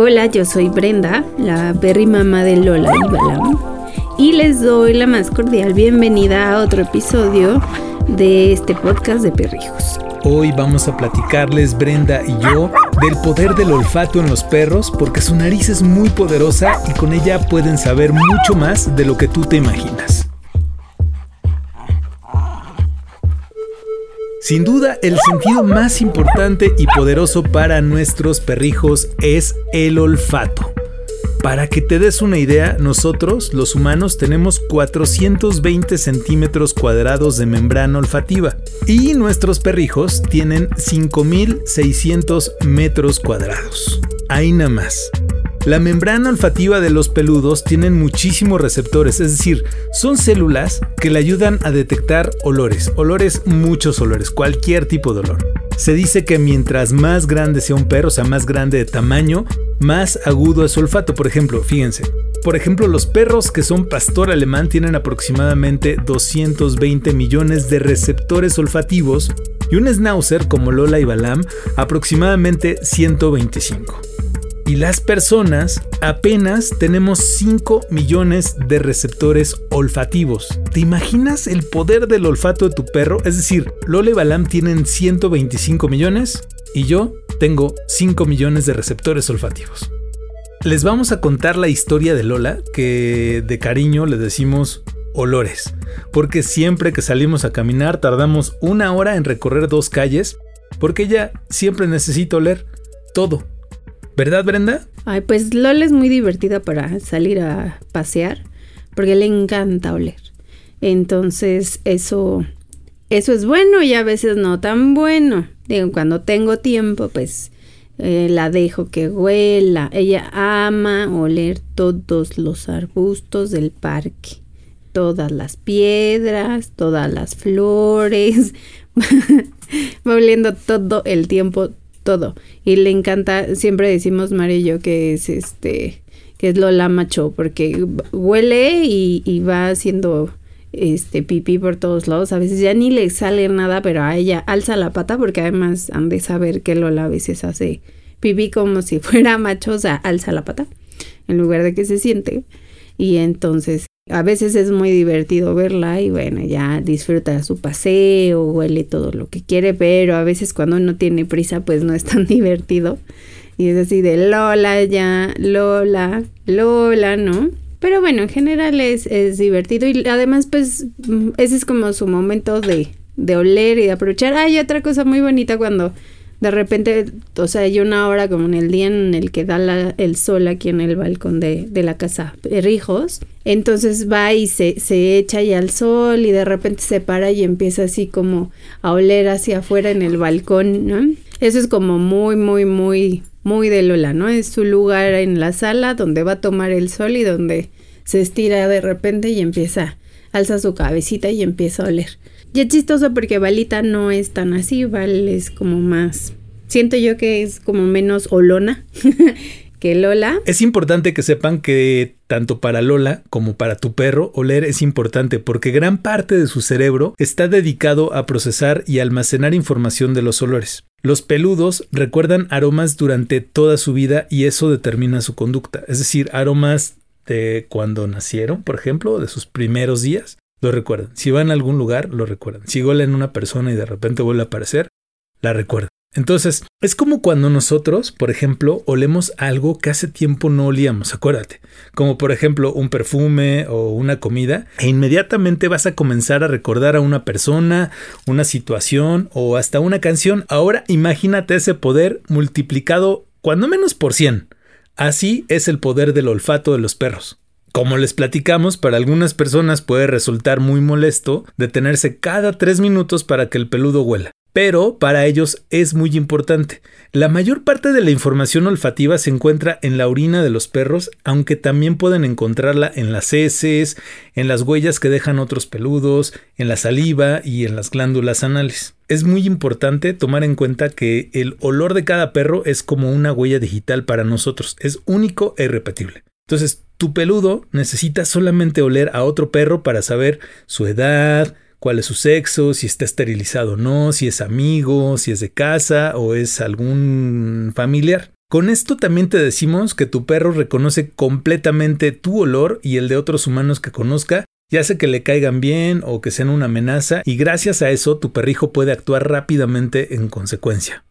Hola, yo soy Brenda, la perry mamá de Lola y Balam, y les doy la más cordial bienvenida a otro episodio de este podcast de perrijos. Hoy vamos a platicarles, Brenda y yo, del poder del olfato en los perros, porque su nariz es muy poderosa y con ella pueden saber mucho más de lo que tú te imaginas. Sin duda, el sentido más importante y poderoso para nuestros perrijos es el olfato. Para que te des una idea, nosotros, los humanos, tenemos 420 centímetros cuadrados de membrana olfativa y nuestros perrijos tienen 5600 metros cuadrados. Ahí nada más. La membrana olfativa de los peludos tienen muchísimos receptores, es decir, son células que le ayudan a detectar olores, olores, muchos olores, cualquier tipo de olor. Se dice que mientras más grande sea un perro, o sea, más grande de tamaño, más agudo es su olfato. Por ejemplo, fíjense, por ejemplo, los perros que son pastor alemán tienen aproximadamente 220 millones de receptores olfativos y un schnauzer como Lola y Balam aproximadamente 125 y las personas apenas tenemos 5 millones de receptores olfativos. ¿Te imaginas el poder del olfato de tu perro? Es decir, Lola y Balam tienen 125 millones y yo tengo 5 millones de receptores olfativos. Les vamos a contar la historia de Lola, que de cariño le decimos olores, porque siempre que salimos a caminar tardamos una hora en recorrer dos calles, porque ella siempre necesita oler todo ¿Verdad, Brenda? Ay, pues Lola es muy divertida para salir a pasear porque le encanta oler. Entonces, eso eso es bueno y a veces no tan bueno. Digo, cuando tengo tiempo, pues eh, la dejo que huela. Ella ama oler todos los arbustos del parque, todas las piedras, todas las flores. Va oliendo todo el tiempo todo. Y le encanta, siempre decimos Marillo que es este, que es Lola Macho, porque huele y, va haciendo este pipí por todos lados. A veces ya ni le sale nada, pero a ella alza la pata porque además han de saber que Lola a veces hace pipí como si fuera macho, o sea, alza la pata en lugar de que se siente. Y entonces a veces es muy divertido verla y bueno, ya disfruta su paseo, huele todo lo que quiere, pero a veces cuando uno tiene prisa pues no es tan divertido. Y es así de Lola ya, Lola, Lola, ¿no? Pero bueno, en general es, es divertido y además pues mm, ese es como su momento de, de oler y de aprovechar. Hay otra cosa muy bonita cuando de repente, o sea, hay una hora como en el día en el que da el sol aquí en el balcón de, de la casa Perrijos, entonces va y se, se echa ahí al sol y de repente se para y empieza así como a oler hacia afuera en el balcón, ¿no? Eso es como muy, muy, muy, muy de Lola, ¿no? Es su lugar en la sala donde va a tomar el sol y donde se estira de repente y empieza, alza su cabecita y empieza a oler. Y es chistoso porque Balita no es tan así, Val es como más... Siento yo que es como menos olona que Lola. Es importante que sepan que tanto para Lola como para tu perro, oler es importante porque gran parte de su cerebro está dedicado a procesar y almacenar información de los olores. Los peludos recuerdan aromas durante toda su vida y eso determina su conducta, es decir, aromas de cuando nacieron, por ejemplo, de sus primeros días, lo recuerdan. Si van a algún lugar, lo recuerdan. Si en una persona y de repente vuelve a aparecer, la recuerdan. Entonces, es como cuando nosotros, por ejemplo, olemos algo que hace tiempo no olíamos, acuérdate, como por ejemplo un perfume o una comida, e inmediatamente vas a comenzar a recordar a una persona, una situación o hasta una canción. Ahora imagínate ese poder multiplicado cuando menos por 100. Así es el poder del olfato de los perros. Como les platicamos, para algunas personas puede resultar muy molesto detenerse cada tres minutos para que el peludo huela. Pero para ellos es muy importante. La mayor parte de la información olfativa se encuentra en la orina de los perros, aunque también pueden encontrarla en las heces, en las huellas que dejan otros peludos, en la saliva y en las glándulas anales. Es muy importante tomar en cuenta que el olor de cada perro es como una huella digital para nosotros, es único e irrepetible. Entonces, tu peludo necesita solamente oler a otro perro para saber su edad, cuál es su sexo, si está esterilizado o no, si es amigo, si es de casa o es algún familiar. Con esto también te decimos que tu perro reconoce completamente tu olor y el de otros humanos que conozca, ya sea que le caigan bien o que sean una amenaza, y gracias a eso tu perrijo puede actuar rápidamente en consecuencia.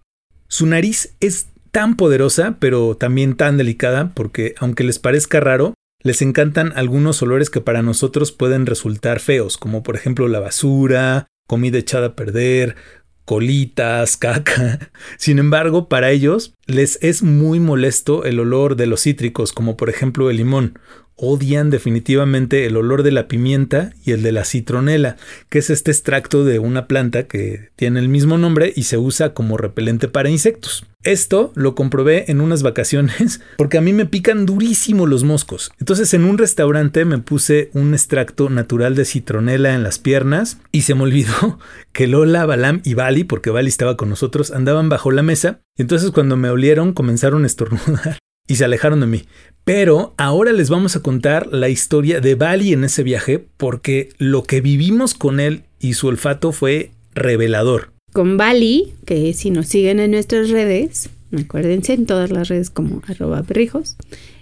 Su nariz es tan poderosa, pero también tan delicada, porque aunque les parezca raro, les encantan algunos olores que para nosotros pueden resultar feos, como por ejemplo la basura, comida echada a perder, colitas, caca. Sin embargo, para ellos les es muy molesto el olor de los cítricos, como por ejemplo el limón, odian definitivamente el olor de la pimienta y el de la citronela, que es este extracto de una planta que tiene el mismo nombre y se usa como repelente para insectos. Esto lo comprobé en unas vacaciones porque a mí me pican durísimo los moscos. Entonces en un restaurante me puse un extracto natural de citronela en las piernas y se me olvidó que Lola, Balam y Bali, porque Bali estaba con nosotros, andaban bajo la mesa y entonces cuando me olieron comenzaron a estornudar y se alejaron de mí. Pero ahora les vamos a contar la historia de Bali en ese viaje porque lo que vivimos con él y su olfato fue revelador. Con Bali, que si nos siguen en nuestras redes, acuérdense en todas las redes como arroba perrijos,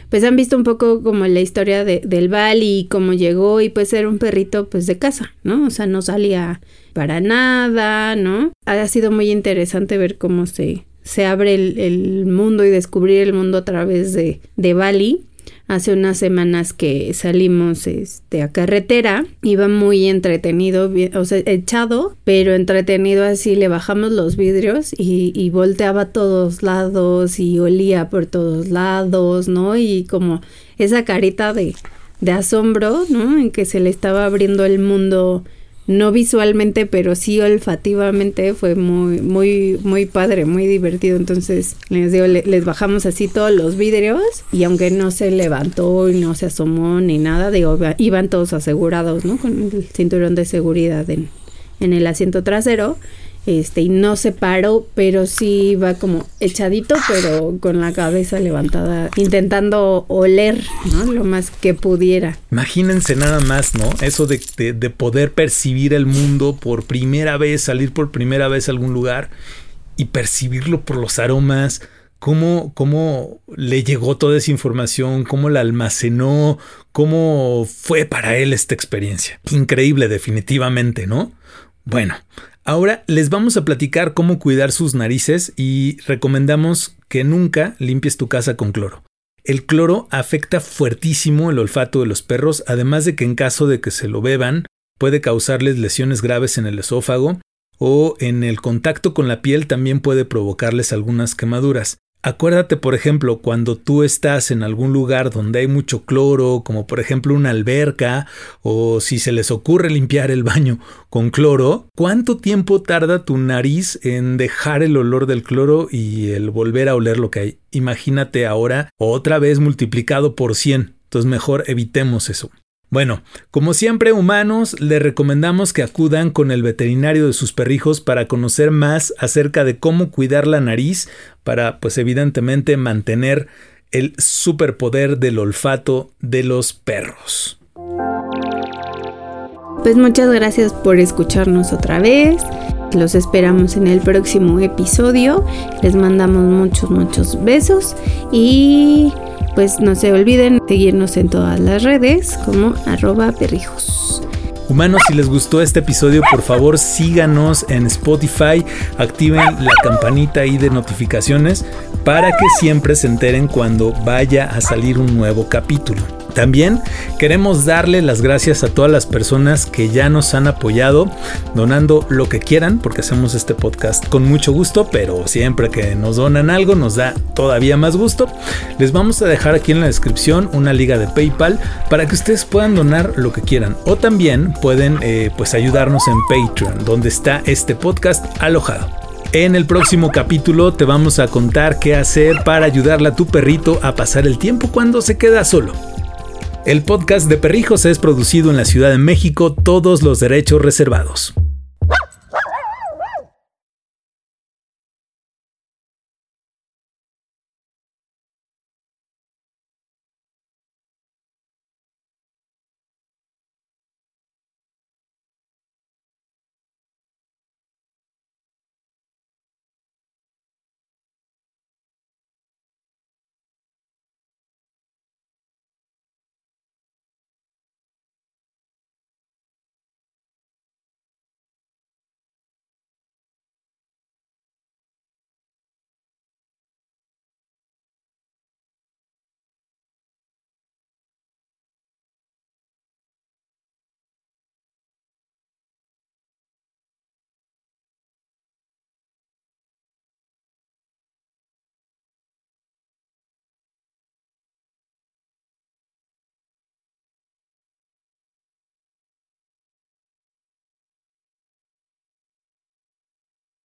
pues han visto un poco como la historia de, del Bali y cómo llegó y pues era un perrito pues de casa, ¿no? O sea, no salía para nada, ¿no? Ha sido muy interesante ver cómo se, se abre el, mundo y descubrir el mundo a través de, de Bali. Hace unas semanas que salimos este, a carretera, iba muy entretenido, o sea, echado, pero entretenido así, le bajamos los vidrios y, y volteaba a todos lados y olía por todos lados, ¿no? Y como esa carita de, de asombro, ¿no? En que se le estaba abriendo el mundo no visualmente, pero sí olfativamente fue muy, muy, muy padre, muy divertido. Entonces, les digo, les bajamos así todos los vidrios y aunque no se levantó y no se asomó ni nada, digo, iban todos asegurados, ¿no? Con el cinturón de seguridad en, en el asiento trasero este, y no se paró, pero sí iba como echadito, pero con la cabeza levantada, intentando oler, ¿no? Lo más que pudiera. Imagínense nada más, ¿no? Eso de, de, poder percibir el mundo por primera vez, salir por primera vez a algún lugar y percibirlo por los aromas. Cómo, cómo le llegó toda esa información, cómo la almacenó, cómo fue para él esta experiencia. Increíble, definitivamente, ¿no? Bueno, Ahora les vamos a platicar cómo cuidar sus narices y recomendamos que nunca limpies tu casa con cloro. El cloro afecta fuertísimo el olfato de los perros, además de que en caso de que se lo beban, puede causarles lesiones graves en el esófago o en el contacto con la piel también puede provocarles algunas quemaduras. Acuérdate, por ejemplo, cuando tú estás en algún lugar donde hay mucho cloro, como por ejemplo una alberca, o si se les ocurre limpiar el baño con cloro, ¿cuánto tiempo tarda tu nariz en dejar el olor del cloro y el volver a oler lo que hay? Imagínate ahora otra vez multiplicado por 100. Entonces mejor evitemos eso. Bueno, como siempre humanos, les recomendamos que acudan con el veterinario de sus perrijos para conocer más acerca de cómo cuidar la nariz para, pues evidentemente, mantener el superpoder del olfato de los perros. Pues muchas gracias por escucharnos otra vez. Los esperamos en el próximo episodio. Les mandamos muchos, muchos besos y pues no se olviden seguirnos en todas las redes como arroba perrijos. Humanos, si les gustó este episodio, por favor síganos en Spotify, activen la campanita ahí de notificaciones para que siempre se enteren cuando vaya a salir un nuevo capítulo. También queremos darle las gracias a todas las personas que ya nos han apoyado donando lo que quieran, porque hacemos este podcast con mucho gusto, pero siempre que nos donan algo nos da todavía más gusto. Les vamos a dejar aquí en la descripción una liga de PayPal para que ustedes puedan donar lo que quieran o también pueden eh, pues ayudarnos en Patreon, donde está este podcast alojado. En el próximo capítulo te vamos a contar qué hacer para ayudarle a tu perrito a pasar el tiempo cuando se queda solo. El podcast de Perrijos es producido en la Ciudad de México, todos los derechos reservados.